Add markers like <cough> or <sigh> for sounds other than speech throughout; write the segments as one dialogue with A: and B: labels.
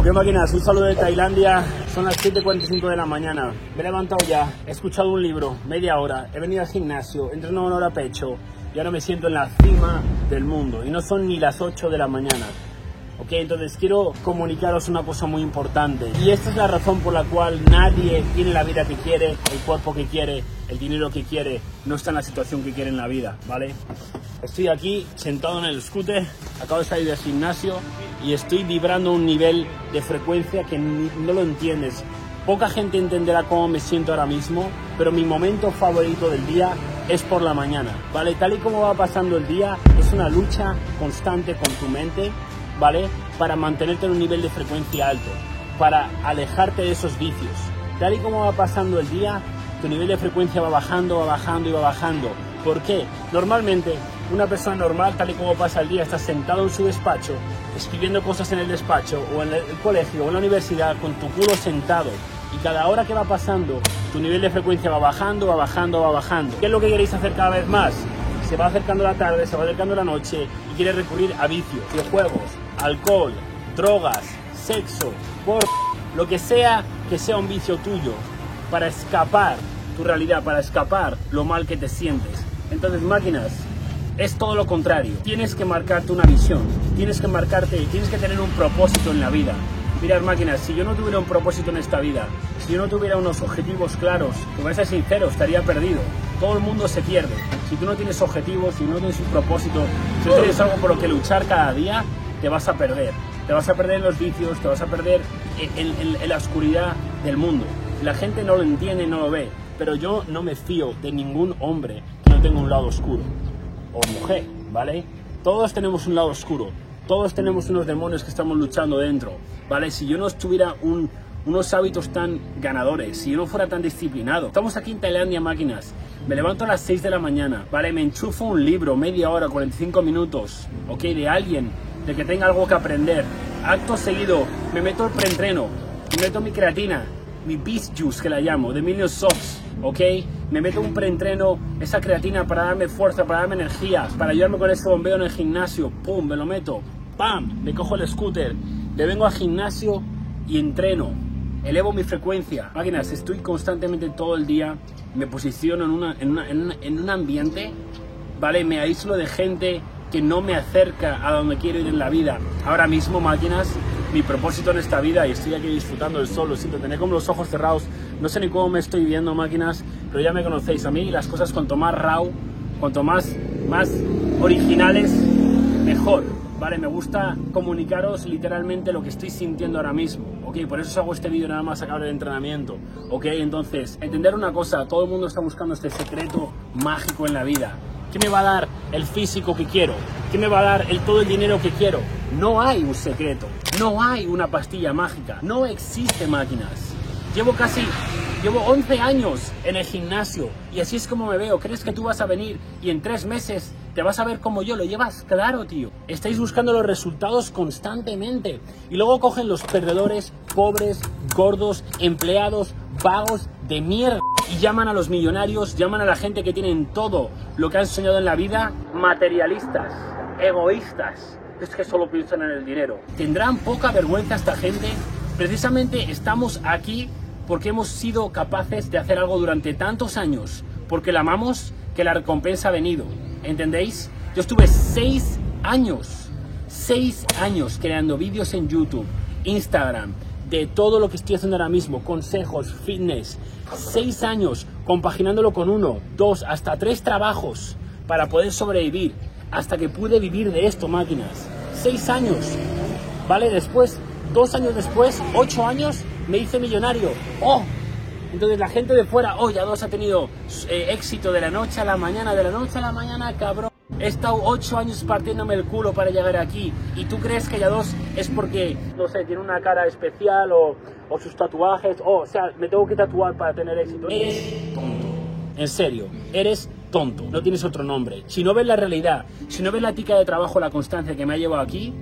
A: Ok máquinas, un saludo de Tailandia, son las 7.45 de la mañana, me he levantado ya, he escuchado un libro, media hora, he venido al gimnasio, he entrenado una hora pecho y ahora me siento en la cima del mundo. Y no son ni las 8 de la mañana. Ok, entonces quiero comunicaros una cosa muy importante. Y esta es la razón por la cual nadie tiene la vida que quiere, el cuerpo que quiere, el dinero que quiere, no está en la situación que quiere en la vida, ¿vale? Estoy aquí sentado en el scooter, acabo de salir del gimnasio y estoy vibrando un nivel de frecuencia que no lo entiendes. Poca gente entenderá cómo me siento ahora mismo, pero mi momento favorito del día es por la mañana, ¿vale? Tal y como va pasando el día, es una lucha constante con tu mente, ¿vale? Para mantenerte en un nivel de frecuencia alto, para alejarte de esos vicios. Tal y como va pasando el día, tu nivel de frecuencia va bajando, va bajando y va bajando. ¿Por qué? Normalmente una persona normal, tal y como pasa el día, está sentado en su despacho, escribiendo cosas en el despacho, o en el colegio, o en la universidad, con tu culo sentado. Y cada hora que va pasando, tu nivel de frecuencia va bajando, va bajando, va bajando. ¿Qué es lo que queréis hacer cada vez más? Se va acercando la tarde, se va acercando la noche y quiere recurrir a vicios, videojuegos, alcohol, drogas, sexo, por lo que sea que sea un vicio tuyo, para escapar tu realidad, para escapar lo mal que te sientes. Entonces, máquinas, es todo lo contrario. Tienes que marcarte una visión, tienes que marcarte, tienes que tener un propósito en la vida. Mirad máquinas, si yo no tuviera un propósito en esta vida, si yo no tuviera unos objetivos claros, te voy a ser sincero, estaría perdido. Todo el mundo se pierde. Si tú no tienes objetivos, si no tienes un propósito, si no tienes algo por lo que luchar cada día, te vas a perder. Te vas a perder en los vicios, te vas a perder en, en la oscuridad del mundo. La gente no lo entiende, no lo ve. Pero yo no me fío de ningún hombre que no tenga un lado oscuro o mujer, ¿vale? Todos tenemos un lado oscuro, todos tenemos unos demonios que estamos luchando dentro, ¿vale? Si yo no estuviera unos hábitos tan ganadores, si yo no fuera tan disciplinado. Estamos aquí en Tailandia, máquinas. Me levanto a las 6 de la mañana, ¿vale? Me enchufo un libro, media hora, 45 minutos, ¿ok? De alguien, de que tenga algo que aprender. Acto seguido, me meto el preentreno, me meto mi creatina, mi Beast Juice que la llamo, de Million Socks, ¿ok? Me meto un preentreno, esa creatina para darme fuerza, para darme energía, para ayudarme con ese bombeo en el gimnasio, pum, me lo meto, pam, me cojo el scooter, le vengo al gimnasio y entreno, elevo mi frecuencia. Máquinas, estoy constantemente todo el día, me posiciono en, una, en un ambiente, ¿vale? Me aíslo de gente que no me acerca a donde quiero ir en la vida. Ahora mismo, máquinas, mi propósito en esta vida y estoy aquí disfrutando del sol, lo siento, tener como los ojos cerrados, no sé ni cómo me estoy viendo máquinas, pero ya me conocéis, a mí las cosas cuanto más raw, cuanto más, más originales, mejor, ¿vale? Me gusta comunicaros literalmente lo que estoy sintiendo ahora mismo, ¿ok? Por eso os hago este vídeo nada más acabar el entrenamiento, ¿ok? Entonces, entender una cosa, todo el mundo está buscando este secreto mágico en la vida, ¿Qué me va a dar el físico que quiero? ¿Qué me va a dar el, todo el dinero que quiero? No hay un secreto, no hay una pastilla mágica, no existe máquinas. Llevo casi, llevo 11 años en el gimnasio y así es como me veo. ¿Crees que tú vas a venir y en tres meses te vas a ver como yo? Lo llevas claro, tío. Estáis buscando los resultados constantemente y luego cogen los perdedores, pobres, gordos, empleados, vagos de mierda y llaman a los millonarios, llaman a la gente que tienen todo lo que han soñado en la vida, materialistas, egoístas, es que solo piensan en el dinero. ¿Tendrán poca vergüenza esta gente? Precisamente estamos aquí porque hemos sido capaces de hacer algo durante tantos años, porque la amamos, que la recompensa ha venido. ¿Entendéis? Yo estuve seis años, seis años creando vídeos en YouTube, Instagram, de todo lo que estoy haciendo ahora mismo, consejos, fitness, seis años compaginándolo con uno, dos, hasta tres trabajos para poder sobrevivir, hasta que pude vivir de esto, máquinas. Seis años, ¿vale? Después, dos años después, ocho años, me hice millonario. ¡Oh! Entonces la gente de fuera, oh, ya dos ha tenido eh, éxito de la noche a la mañana, de la noche a la mañana, cabrón. He estado ocho años partiéndome el culo para llegar aquí. ¿Y tú crees que ya dos es porque, no sé, tiene una cara especial o, o sus tatuajes? o sea, me tengo que tatuar para tener éxito. Eres tonto. En serio, eres tonto. No tienes otro nombre. Si no ves la realidad, si no ves la tica de trabajo, la constancia que me ha llevado aquí,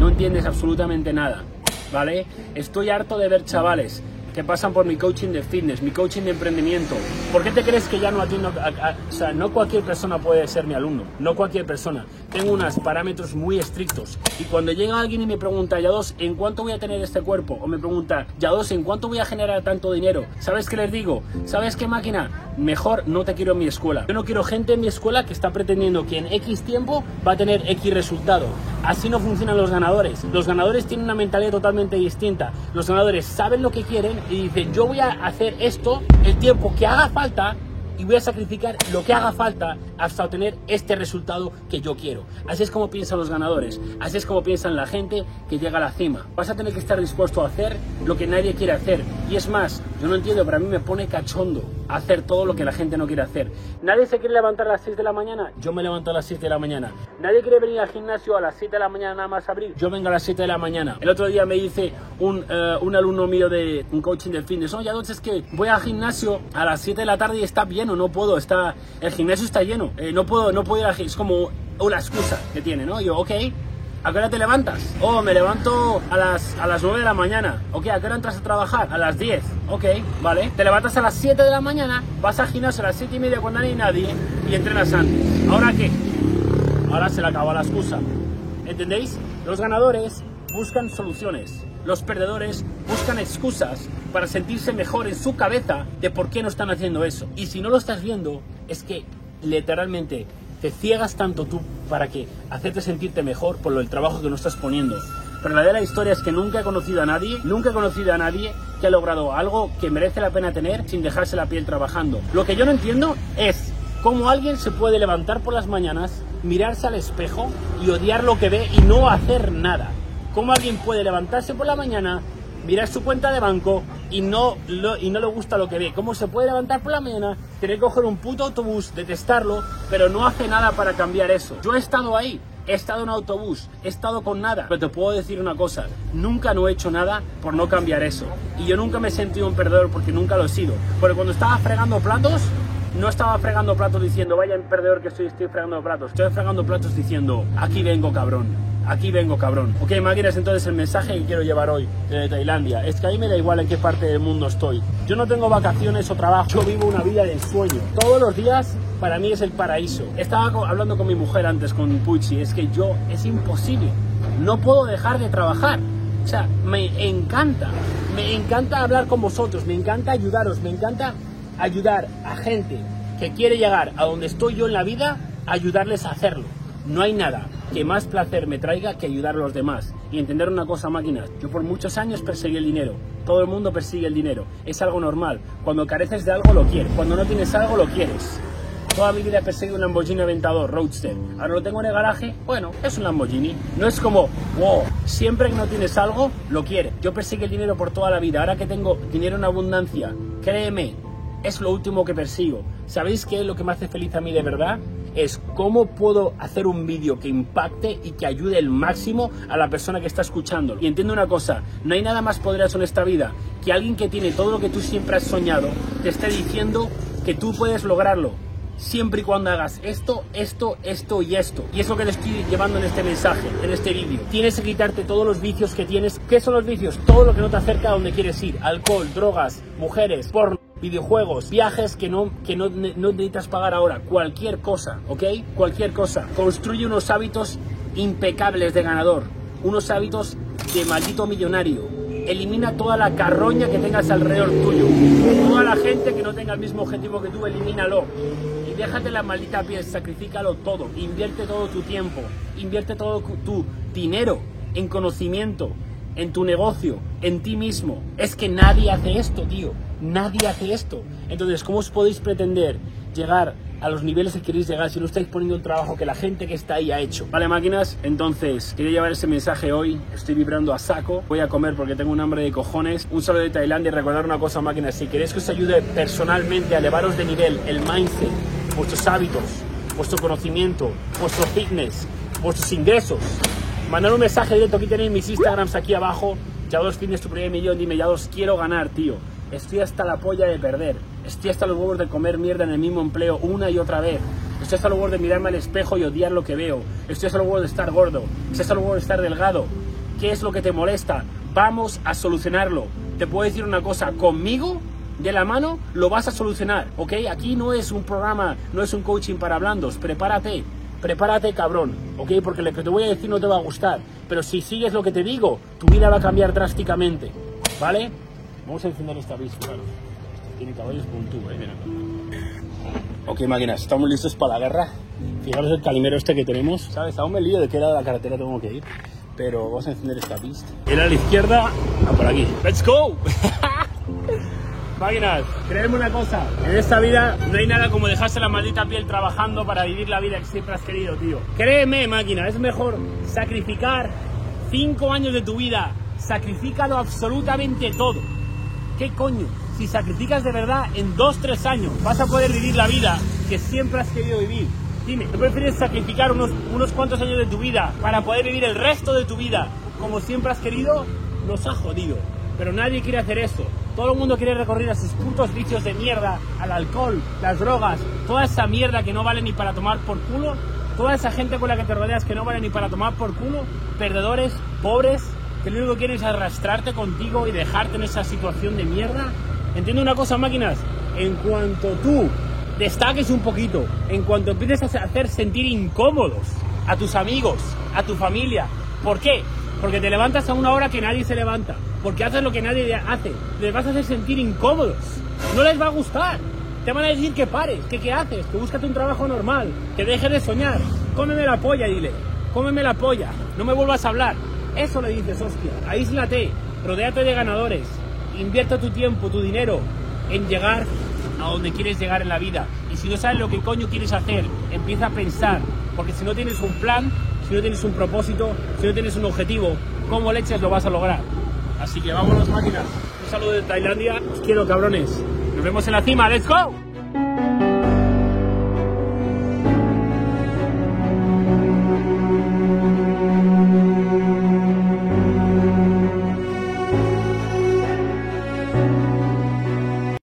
A: no entiendes absolutamente nada. ¿Vale? Estoy harto de ver chavales que pasan por mi coaching de fitness, mi coaching de emprendimiento. ¿Por qué te crees que ya no atiendo? A, o sea, no cualquier persona puede ser mi alumno, no cualquier persona. Tengo unos parámetros muy estrictos. Y cuando llega alguien y me pregunta, ya dos, ¿en cuánto voy a tener este cuerpo? O me pregunta, ya dos, ¿en cuánto voy a generar tanto dinero? ¿Sabes qué les digo? ¿Sabes qué máquina? Mejor no te quiero en mi escuela. Yo no quiero gente en mi escuela que está pretendiendo que en X tiempo va a tener X resultado. Así no funcionan los ganadores. Los ganadores tienen una mentalidad totalmente distinta. Los ganadores saben lo que quieren y dicen, yo voy a hacer esto el tiempo que haga falta y voy a sacrificar lo que haga falta hasta obtener este resultado que yo quiero. Así es como piensan los ganadores, así es como piensan la gente que llega a la cima. Vas a tener que estar dispuesto a hacer lo que nadie quiere hacer. Y es más, yo no entiendo, pero a mí me pone cachondo hacer todo lo que la gente no quiere hacer. Nadie se quiere levantar a las 6 de la mañana, yo me levanto a las 7 de la mañana. Nadie quiere venir al gimnasio a las 7 de la mañana nada más abrir, yo vengo a las 7 de la mañana. El otro día me dice un, uh, un alumno mío de un coaching del fitness, oye, entonces es que voy al gimnasio a las 7 de la tarde y está bien o no puedo, está, el gimnasio está lleno, eh, no puedo, no puedo ir es como una excusa que tiene, ¿no? yo, ok, ¿A qué hora te levantas? Oh, me levanto a las, a las 9 de la mañana. Ok, ¿a qué hora entras a trabajar? A las 10. Ok, vale. Te levantas a las 7 de la mañana, vas al gimnasio a las 7 y media cuando no hay nadie y entrenas antes. ¿Ahora qué? Ahora se le acaba la excusa. ¿Entendéis? Los ganadores buscan soluciones. Los perdedores buscan excusas para sentirse mejor en su cabeza de por qué no están haciendo eso. Y si no lo estás viendo, es que literalmente te ciegas tanto tú para que hacerte sentirte mejor por del trabajo que no estás poniendo. Pero la de la historia es que nunca he conocido a nadie, nunca he conocido a nadie que ha logrado algo que merece la pena tener sin dejarse la piel trabajando. Lo que yo no entiendo es cómo alguien se puede levantar por las mañanas, mirarse al espejo y odiar lo que ve y no hacer nada. ¿Cómo alguien puede levantarse por la mañana, mirar su cuenta de banco y no, y no le gusta lo que ve. ¿Cómo se puede levantar por la mañana, tener que coger un puto autobús, detestarlo, pero no hace nada para cambiar eso? Yo he estado ahí. He estado en autobús, he estado con nada, pero te puedo decir una cosa, nunca no he hecho nada por no cambiar eso. Y yo nunca me he sentido un perdedor porque nunca lo he sido. Porque cuando estaba fregando platos, no estaba fregando platos diciendo, vaya perdedor que estoy, estoy fregando platos. Estoy fregando platos diciendo, aquí vengo cabrón aquí vengo cabrón. Ok, máquinas, entonces el mensaje que quiero llevar hoy de Tailandia es que a mí me da igual en qué parte del mundo estoy. Yo no tengo vacaciones o trabajo, yo vivo una vida de sueño. Todos los días para mí es el paraíso. Estaba hablando con mi mujer antes, con Pucci, es que yo, es imposible. No puedo dejar de trabajar. O sea, me encanta, me encanta hablar con vosotros, me encanta ayudaros, me encanta ayudar a gente que quiere llegar a donde estoy yo en la vida, ayudarles a hacerlo. No hay nada que más placer me traiga que ayudar a los demás. Y entender una cosa, máquinas, yo por muchos años perseguí el dinero. Todo el mundo persigue el dinero. Es algo normal. Cuando careces de algo, lo quieres. Cuando no tienes algo, lo quieres. Toda mi vida he perseguido un Lamborghini Aventador Roadster. Ahora lo tengo en el garaje. Bueno, es un Lamborghini. No es como, wow, siempre que no tienes algo, lo quieres. Yo perseguí el dinero por toda la vida. Ahora que tengo dinero en abundancia, créeme, es lo último que persigo. ¿Sabéis qué es lo que me hace feliz a mí de verdad? Es cómo puedo hacer un vídeo que impacte y que ayude el máximo a la persona que está escuchando. Y entiendo una cosa, no hay nada más poderoso en esta vida que alguien que tiene todo lo que tú siempre has soñado te esté diciendo que tú puedes lograrlo. Siempre y cuando hagas esto, esto, esto y esto. Y es lo que le estoy llevando en este mensaje, en este vídeo. Tienes que quitarte todos los vicios que tienes. ¿Qué son los vicios? Todo lo que no te acerca a donde quieres ir. Alcohol, drogas, mujeres, porno videojuegos, viajes que no, que no, no, necesitas pagar ahora, cualquier cosa, ¿ok? Cualquier cosa. Construye unos hábitos impecables de ganador, unos hábitos de maldito millonario. Elimina toda la carroña que tengas alrededor tuyo. Toda la gente que no tenga el mismo objetivo que tú, elimínalo. Y déjate la maldita piel, sacrifícalo todo. Invierte todo tu tiempo, invierte todo tu dinero en conocimiento, en tu negocio, en ti mismo. Es que nadie hace esto, tío. Nadie hace esto. Entonces, ¿cómo os podéis pretender llegar a los niveles que queréis llegar si no estáis poniendo el trabajo que la gente que está ahí ha hecho? Vale, máquinas, entonces, quería llevar ese mensaje hoy. Estoy vibrando a saco. Voy a comer porque tengo un hambre de cojones. Un saludo de Tailandia y recordar una cosa, máquinas. Si queréis que os ayude personalmente a elevaros de nivel, el mindset, vuestros hábitos, vuestro conocimiento, vuestro fitness, vuestros ingresos, mandar un mensaje directo. Aquí tenéis mis Instagrams aquí abajo. Ya dos fines tu primer millón. Dime, ya dos quiero ganar, tío. Estoy hasta la polla de perder. Estoy hasta los huevos de comer mierda en el mismo empleo una y otra vez. Estoy hasta los huevos de mirarme al espejo y odiar lo que veo. Estoy hasta los huevos de estar gordo. Estoy hasta los huevos de estar delgado. ¿Qué es lo que te molesta? Vamos a solucionarlo. Te puedo decir una cosa, conmigo de la mano lo vas a solucionar, ¿ok? Aquí no es un programa, no es un coaching para blandos, prepárate, prepárate cabrón, ¿ok? Porque lo que te voy a decir no te va a gustar, pero si sigues lo que te digo, tu vida va a cambiar drásticamente, ¿vale? Vamos a encender esta bici, claro. Tiene caballos puntú, eh, mira. Ok, máquinas, estamos listos para la guerra. Fijaros el calimero este que tenemos, ¿sabes? Aún me lío de qué lado de la carretera tengo que ir, pero vamos a encender esta pista. Era a la izquierda, a por aquí. ¡Let's go! <laughs> Máquinas, créeme una cosa, en esta vida no hay nada como dejarse la maldita piel trabajando para vivir la vida que siempre has querido, tío. Créeme, máquina, es mejor sacrificar cinco años de tu vida, sacrifícalo absolutamente todo. ¿Qué coño? Si sacrificas de verdad en dos, tres años, vas a poder vivir la vida que siempre has querido vivir. Dime, ¿tú prefieres sacrificar unos, unos cuantos años de tu vida para poder vivir el resto de tu vida como siempre has querido? Nos ha jodido. Pero nadie quiere hacer eso. Todo el mundo quiere recorrer a sus putos vicios de mierda, al alcohol, las drogas, toda esa mierda que no vale ni para tomar por culo, toda esa gente con la que te rodeas que no vale ni para tomar por culo, perdedores, pobres, que lo único que quieren es arrastrarte contigo y dejarte en esa situación de mierda. Entiendo una cosa, máquinas, en cuanto tú destaques un poquito, en cuanto empieces a hacer sentir incómodos a tus amigos, a tu familia, ¿por qué? Porque te levantas a una hora que nadie se levanta. Porque haces lo que nadie hace. Les vas a hacer sentir incómodos. No les va a gustar. Te van a decir que pares, que qué haces, que búscate un trabajo normal, que dejes de soñar. Cómeme la polla, dile. Cómeme la polla. No me vuelvas a hablar. Eso le dices, hostia. Aíslate. Rodéate de ganadores. Invierte tu tiempo, tu dinero en llegar a donde quieres llegar en la vida. Y si no sabes lo que coño quieres hacer, empieza a pensar. Porque si no tienes un plan, si no tienes un propósito, si no tienes un objetivo, ¿cómo leches lo vas a lograr? Así que vámonos máquinas. Un saludo de Tailandia. Os quiero cabrones. Nos vemos en la cima. ¡Let's go!